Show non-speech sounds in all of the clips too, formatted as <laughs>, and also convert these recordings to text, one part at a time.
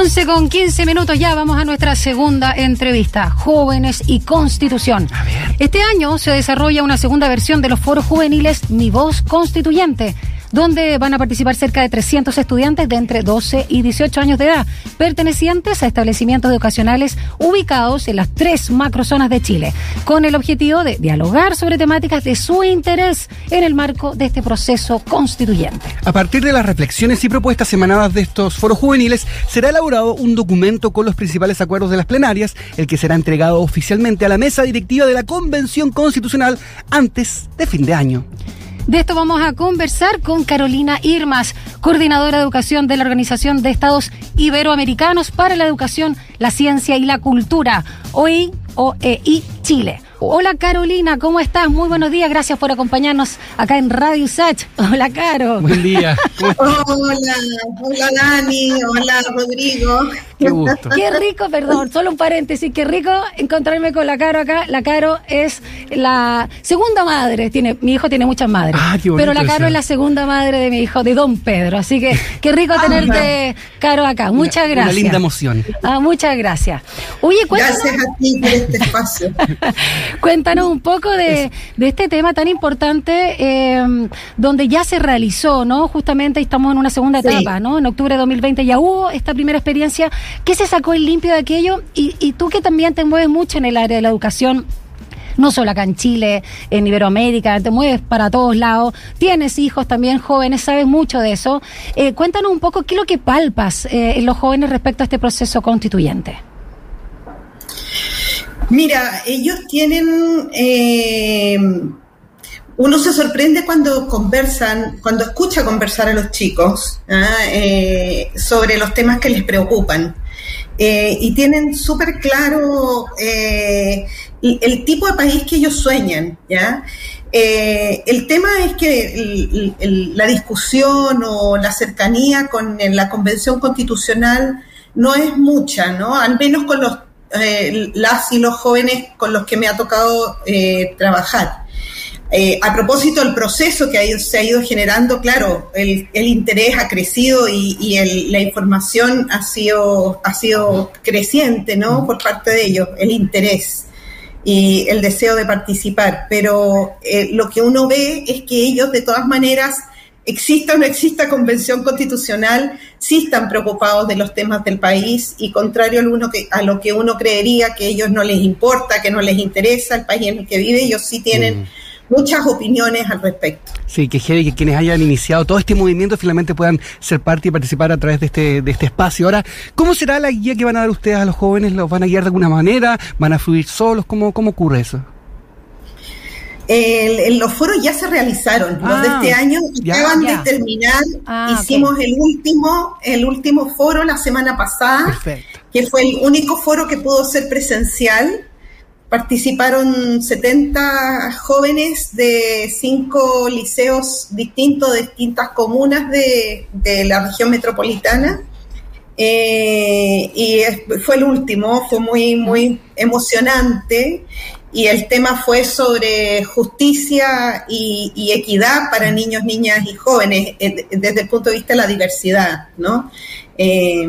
11 con 15 minutos ya vamos a nuestra segunda entrevista, Jóvenes y Constitución. Este año se desarrolla una segunda versión de los foros juveniles Mi Voz Constituyente donde van a participar cerca de 300 estudiantes de entre 12 y 18 años de edad, pertenecientes a establecimientos educacionales ubicados en las tres macrozonas de Chile, con el objetivo de dialogar sobre temáticas de su interés en el marco de este proceso constituyente. A partir de las reflexiones y propuestas emanadas de estos foros juveniles, será elaborado un documento con los principales acuerdos de las plenarias, el que será entregado oficialmente a la mesa directiva de la Convención Constitucional antes de fin de año. De esto vamos a conversar con Carolina Irmas, coordinadora de educación de la Organización de Estados Iberoamericanos para la Educación, la Ciencia y la Cultura, OEI, OEI Chile. Hola Carolina, ¿cómo estás? Muy buenos días, gracias por acompañarnos acá en Radio Sach. <laughs> Hola Caro. Buen día. <laughs> Hola, hola Dani, hola Rodrigo. Qué gusto. Qué rico, perdón, solo un paréntesis, qué rico encontrarme con la Caro acá. La Caro es la segunda madre, tiene, mi hijo tiene muchas madres, Ah, qué pero la Caro eso. es la segunda madre de mi hijo, de Don Pedro. Así que qué rico tenerte, Caro, acá. Muchas Una- gracias. Una linda emoción. Ah, muchas gracias. Oye, cuéntanos, Gracias a ti por este espacio. <laughs> cuéntanos un poco de, de este tema tan importante eh, donde ya se realizó, ¿no? Justamente estamos en una segunda Sí. etapa, ¿no? En octubre de 2020 ya hubo esta primera experiencia. ¿Qué se sacó en limpio de aquello? Y, y tú que también te mueves mucho en el área de la educación. No solo acá en Chile, en Iberoamérica, te mueves para todos lados, tienes hijos también jóvenes, sabes mucho de eso. Eh, cuéntanos un poco qué es lo que palpas eh, en los jóvenes respecto a este proceso constituyente. Mira, ellos tienen... eh, uno se sorprende cuando conversan, cuando escucha conversar a los chicos ¿ah? Eh, sobre los temas que les preocupan. Eh, y tienen súper claro eh, el, tipo de país que ellos sueñan, ¿ya? Eh, el tema es que la discusión o la cercanía con la Convención Constitucional no es mucha, ¿no? Al menos con los eh, las y los jóvenes con los que me ha tocado eh, trabajar. Eh, a propósito del proceso que ha se ha ido generando, claro, el, el interés ha crecido y, y el- la información ha sido, ha sido creciente, ¿no? Por parte de ellos, el interés y el deseo de participar. Pero lo que uno ve es que ellos, de todas maneras, exista o no exista convención constitucional, sí están preocupados de los temas del país y contrario a uno que, a lo que uno creería que a ellos no les importa, que no les interesa el país en el que vive, ellos sí tienen muchas opiniones al respecto. Sí, que que quienes hayan iniciado todo este movimiento finalmente puedan ser parte y participar a través de este, de este espacio. Ahora, ¿cómo será la guía que van a dar ustedes a los jóvenes? ¿Los van a guiar de alguna manera? ¿Van a fluir solos? ¿Cómo, cómo ocurre eso? El- el- los foros ya se realizaron, los de Ah, este año ya. acaban Ya. de terminar. Ah. Hicimos el último, el último foro la semana pasada. Perfecto. que fue el único foro que pudo ser presencial. Participaron 70 jóvenes de cinco liceos distintos, de distintas comunas de, de la región metropolitana. Eh, y fue el último, fue muy, muy emocionante. Y el tema fue sobre justicia y, y equidad para niños, niñas y jóvenes, desde el punto de vista de la diversidad, ¿no? Eh,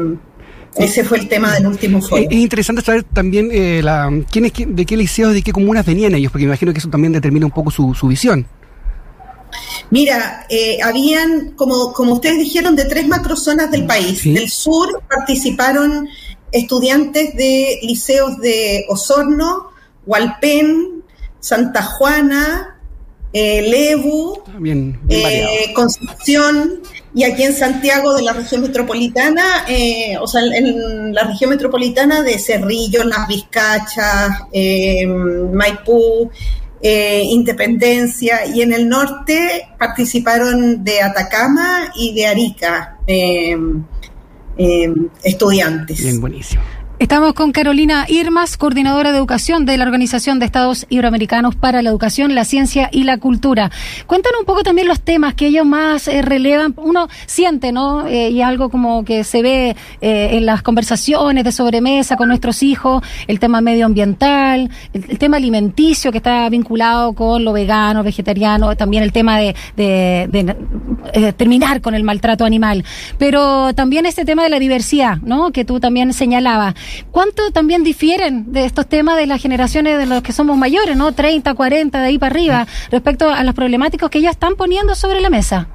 ese fue el tema del último foro. Es interesante saber también eh, la, quiénes, qué- de qué liceos, de qué comunas venían ellos, porque me imagino que eso también determina un poco su, su visión. Mira, eh, habían, como, como ustedes dijeron, de tres macrozonas del país. Sí. Del sur participaron estudiantes de liceos de Osorno, Hualpén, Santa Juana, eh, Lebu, Bien, bien variado. eh, Concepción y aquí en Santiago de la región metropolitana, eh, o sea, en la región metropolitana de Cerrillo, Las Vizcachas, eh, Maipú, eh, Independencia y en el norte participaron de Atacama y de Arica estudiantes. Bien, buenísimo. Estamos con Carolina Irmas, coordinadora de educación de la Organización de Estados Iberoamericanos para la Educación, la Ciencia y la Cultura. Cuéntanos un poco también los temas que ellos más eh, relevan. Uno siente, ¿no? Eh, y algo como que se ve eh, en las conversaciones de sobremesa con nuestros hijos, el tema medioambiental, el, tema alimenticio que está vinculado con lo vegano, vegetariano, también el tema de, de terminar con el maltrato animal. Pero también este tema de la diversidad, ¿no? Que tú también señalabas. ¿Cuánto también difieren de estos temas de las generaciones de los que somos mayores, ¿no? 30, 40, de ahí para arriba, respecto a los problemáticos que ellos están poniendo sobre la mesa?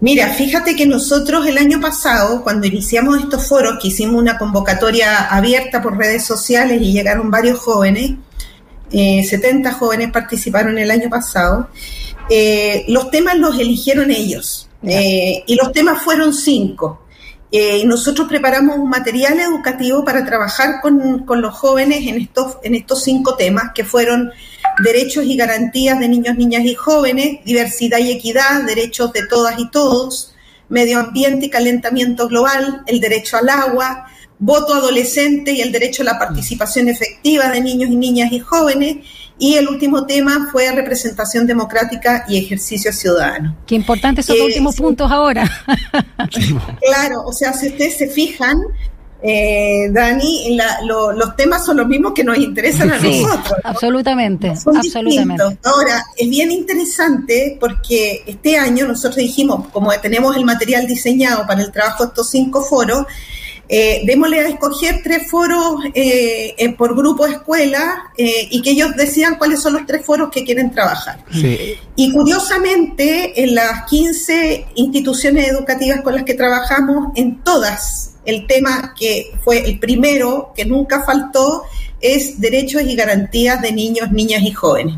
Mira, fíjate que nosotros el año pasado, cuando iniciamos estos foros, que hicimos una convocatoria abierta por redes sociales y llegaron varios jóvenes, 70 eh, jóvenes participaron el año pasado, eh, los temas los eligieron ellos. Eh, y los temas fueron cinco. Eh, nosotros preparamos un material educativo para trabajar con, los jóvenes en estos, en estos cinco temas que fueron derechos y garantías de niños, niñas y jóvenes, diversidad y equidad, derechos de todas y todos, medio ambiente y calentamiento global, el derecho al agua, voto adolescente y el derecho a la participación efectiva de niños y niñas y jóvenes, y el último tema fue representación democrática y ejercicio ciudadano. Qué importantes son los eh, últimos puntos ahora. <laughs> claro, o sea, si ustedes se fijan, eh, Dani, los temas son los mismos que nos interesan a nosotros. Absolutamente, absolutamente. Ahora, es bien interesante porque este año nosotros dijimos, como tenemos el material diseñado para el trabajo de estos cinco foros, eh, démosle a escoger tres foros eh, eh, por grupo escuela eh, y que ellos decían cuáles son los tres foros que quieren trabajar. Y curiosamente, en las 15 instituciones educativas con las que trabajamos, en todas, el tema que fue el primero, que nunca faltó, es derechos y garantías de niños, niñas y jóvenes.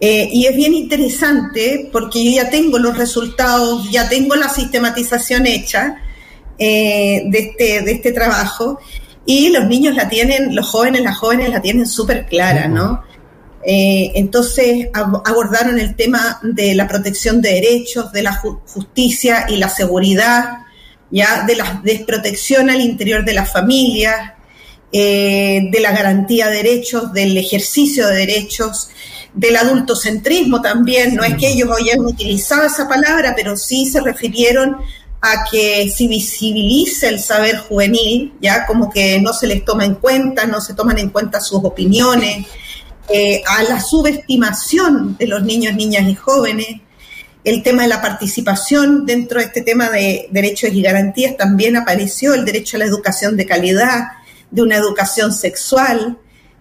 y es bien interesante porque yo ya tengo los resultados, ya tengo la sistematización hecha eh, de, este, de este trabajo y los niños la tienen, los jóvenes, las jóvenes la tienen súper clara, ¿no? Eh, entonces abordaron el tema de la protección de derechos, de la justicia y la seguridad, ya de la desprotección al interior de las familias, eh, de la garantía de derechos, del ejercicio de derechos, del adultocentrismo también. No es que ellos hayan utilizado esa palabra, pero sí se refirieron a que se visibilice el saber juvenil, ya como que no se les toma en cuenta, no se toman en cuenta sus opiniones, eh, a la subestimación de los niños, niñas y jóvenes. El tema de la participación dentro de este tema de derechos y garantías también apareció, el derecho a la educación de calidad, de una educación sexual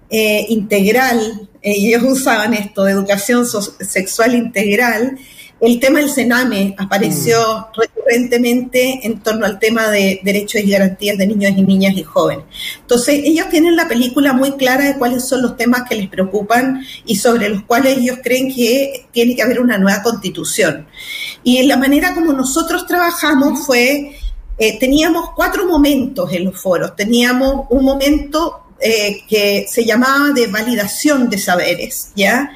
eh, integral. ellos <laughs> usaban esto, de educación sexual integral el tema del Sename apareció mm. recurrentemente en torno al tema de derechos y garantías de niños y niñas y jóvenes. Entonces, ellos tienen la película muy clara de cuáles son los temas que les preocupan y sobre los cuales ellos creen que tiene que haber una nueva constitución. Y la manera como nosotros trabajamos fue, eh, teníamos cuatro momentos en los foros. Teníamos un momento eh, que se llamaba de validación de saberes, ¿ya?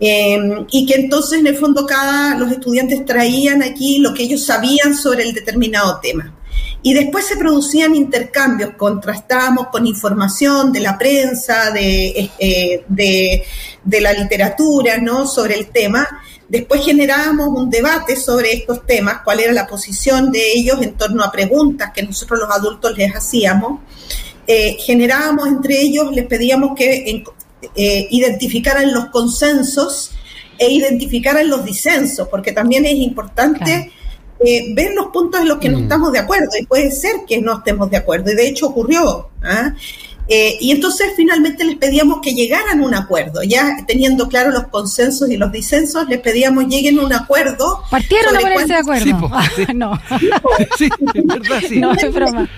Em, y que entonces en el fondo cada los estudiantes traían aquí lo que ellos sabían sobre el determinado tema. Y después se producían intercambios, contrastábamos con información de la prensa, de, eh, de, la literatura, ¿no? Sobre el tema. Después generábamos un debate sobre estos temas, cuál era la posición de ellos en torno a preguntas que nosotros los adultos les hacíamos. Eh, generábamos entre ellos, les pedíamos que eh, identificaran los consensos e identificaran los disensos, porque también es importante eh, ver los puntos en los que no mm. estamos de acuerdo, y puede ser que no estemos de acuerdo, y de hecho ocurrió. ¿ah? Eh, y entonces finalmente les pedíamos que llegaran a un acuerdo, ya teniendo claro los consensos y los disensos, les pedíamos lleguen a un acuerdo. ¿Partieron a ponerse de acuerdo? no. <laughs> sí, verdad, sí. No, es broma.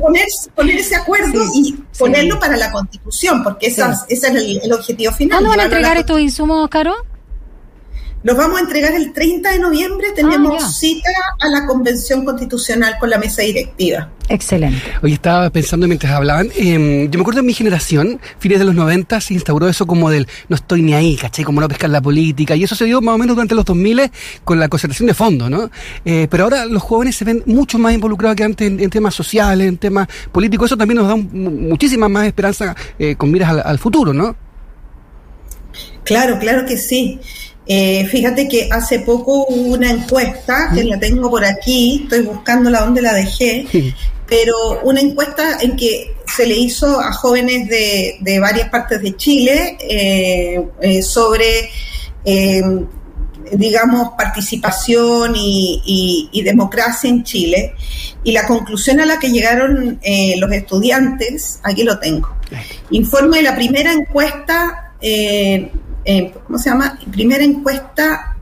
Poner, poner ese acuerdo y ponerlo para la constitución, porque esa, ese es el, objetivo final. ¿Cuándo van a entregar estos insumos, Caro? Los vamos a entregar el 30 de noviembre, tenemos ah, cita a la Convención Constitucional con la mesa directiva. Excelente. Hoy estaba pensando mientras hablaban, em, yo me acuerdo en mi generación, fines de los 90, se instauró eso como del no estoy ni ahí, ¿cachai? Como no pescar la política, y eso se dio más o menos durante los 2000 con la concentración de fondos, ¿no? Eh, pero ahora los jóvenes se ven mucho más involucrados que antes en, temas sociales, en temas políticos, eso también nos da muchísima más esperanza eh, con miras al futuro, ¿no? Claro, claro que sí. Eh, fíjate que hace poco hubo una encuesta, que la tengo por aquí, estoy buscándola donde la dejé, pero una encuesta en que se le hizo a jóvenes de, varias partes de Chile eh, eh, sobre, digamos, participación y, y, democracia en Chile. Y la conclusión a la que llegaron los estudiantes, aquí lo tengo. Informe de la primera encuesta eh, ¿cómo se llama? Primera encuesta,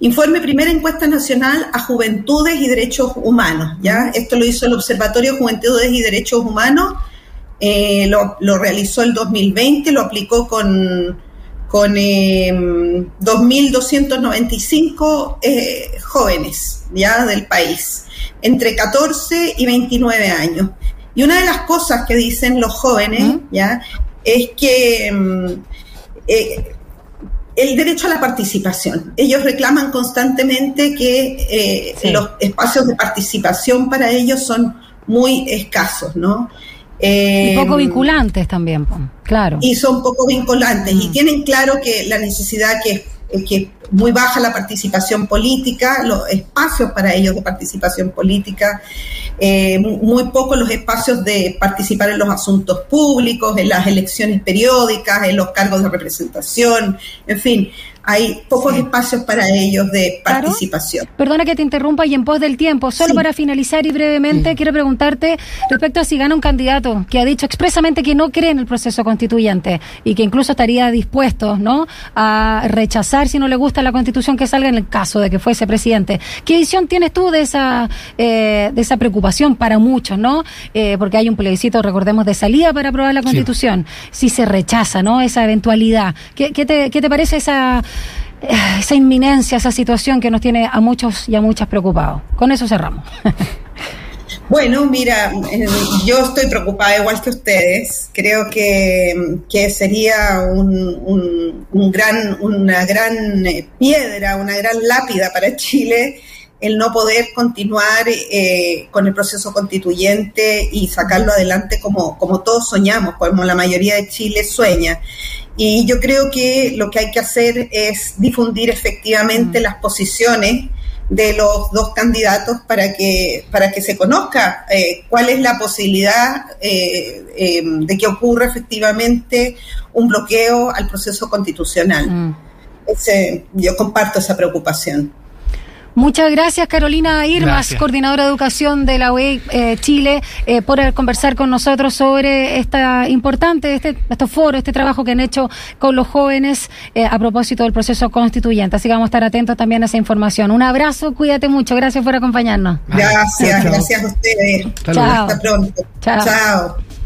informe Primera Encuesta Nacional a Juventudes y Derechos Humanos, ¿ya? Esto lo hizo el Observatorio Juventudes y Derechos Humanos, eh, lo, realizó el 2020, lo aplicó con, con 2.295 eh, jóvenes, ¿ya? Del país, entre 14 y 29 años. Y una de las cosas que dicen los jóvenes, ¿ya? Es que... Mm, el derecho a la participación. Ellos reclaman constantemente que eh, los espacios de participación para ellos son muy escasos, ¿no? y poco eh, vinculantes también, claro. Y son poco vinculantes y mm. tienen claro que la necesidad que es que muy baja la participación política, los espacios para ellos de participación política, eh, muy pocos los espacios de participar en los asuntos públicos, en las elecciones periódicas, en los cargos de representación, en fin hay pocos espacios para ellos de participación. Perdona que te interrumpa y en pos del tiempo, solo para finalizar y brevemente, quiero preguntarte respecto a si gana un candidato que ha dicho expresamente que no cree en el proceso constituyente y que incluso estaría dispuesto ¿no? a rechazar si no le gusta la constitución que salga en el caso de que fuese presidente. ¿Qué visión tienes tú de esa, eh, de esa preocupación para muchos, ¿no? Eh, porque hay un plebiscito, recordemos, de salida para aprobar la constitución. Si se rechaza, ¿no? Esa eventualidad. ¿Qué, qué, te, qué te parece esa <laughs> esa inminencia, esa situación que nos tiene a muchos y a muchas preocupados. Con eso cerramos. <laughs> Bueno, mira, eh, yo estoy preocupada igual que ustedes. Creo que, sería un, gran, una gran eh, piedra, una gran lápida para Chile el no poder continuar con el proceso constituyente y sacarlo adelante como, como todos soñamos, como la mayoría de Chile sueña. Y yo creo que lo que hay que hacer es difundir efectivamente las posiciones de los dos candidatos para que, para que se conozca eh, cuál es la posibilidad eh, em, de que ocurra efectivamente un bloqueo al proceso constitucional. Mm. yo comparto esa preocupación. Muchas gracias, Carolina Irmas, coordinadora de educación de la UE eh, Chile, eh, por conversar con nosotros sobre esta importante, este, estos foros, este trabajo que han hecho con los jóvenes eh, a propósito del proceso constituyente. Así que vamos a estar atentos también a esa información. Un abrazo, cuídate mucho, gracias por acompañarnos. Gracias, gracias a ustedes. Chao. Hasta pronto. Chao.